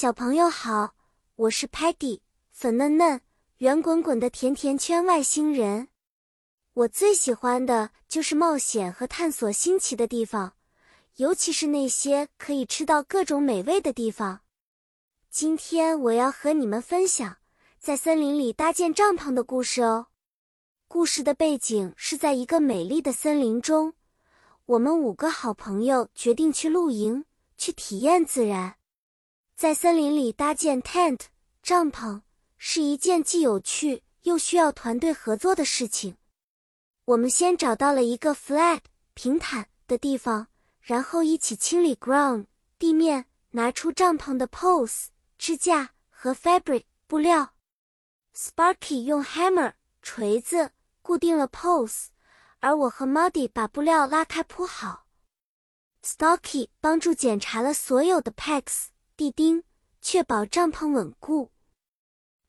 小朋友好，我是 Patty，粉嫩嫩、圆滚滚的甜甜圈外星人。我最喜欢的就是冒险和探索新奇的地方，尤其是那些可以吃到各种美味的地方。今天我要和你们分享在森林里搭建帐篷的故事哦。故事的背景是在一个美丽的森林中，我们五个好朋友决定去露营，去体验自然。在森林里搭建 tent 帐篷是一件既有趣又需要团队合作的事情。我们先找到了一个 flat 平坦的地方，然后一起清理 ground 地面，拿出帐篷的 poles 支架和 fabric 布料。Sparky 用 hammer 锤子固定了 poles，而我和 Muddy 把布料拉开铺好。Stocky 帮助检查了所有的 packs。地钉，确保帐篷稳固。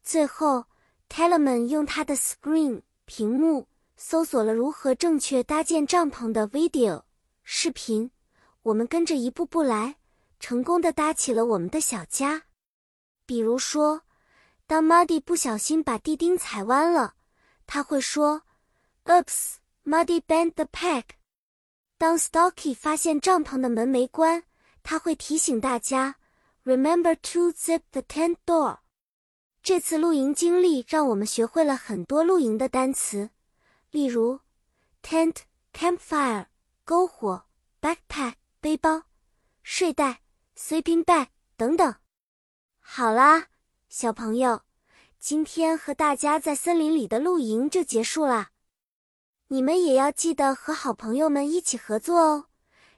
最后，Tellerman 用他的 screen 屏幕搜索了如何正确搭建帐篷的 video 视频。我们跟着一步步来，成功的搭起了我们的小家。比如说，当 Muddy 不小心把地钉踩弯了，他会说：“Oops, Muddy bent the peg。”当 Stocky 发现帐篷的门没关，他会提醒大家。Remember to zip the tent door。这次露营经历让我们学会了很多露营的单词，例如 tent、campfire、篝火、backpack、背包、睡袋、sleeping bag 等等。好啦，小朋友，今天和大家在森林里的露营就结束啦。你们也要记得和好朋友们一起合作哦，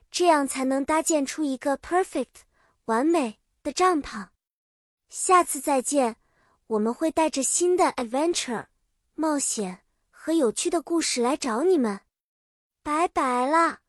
这样才能搭建出一个 perfect 完美。的帐篷，下次再见，我们会带着新的 adventure 冒险和有趣的故事来找你们，拜拜了。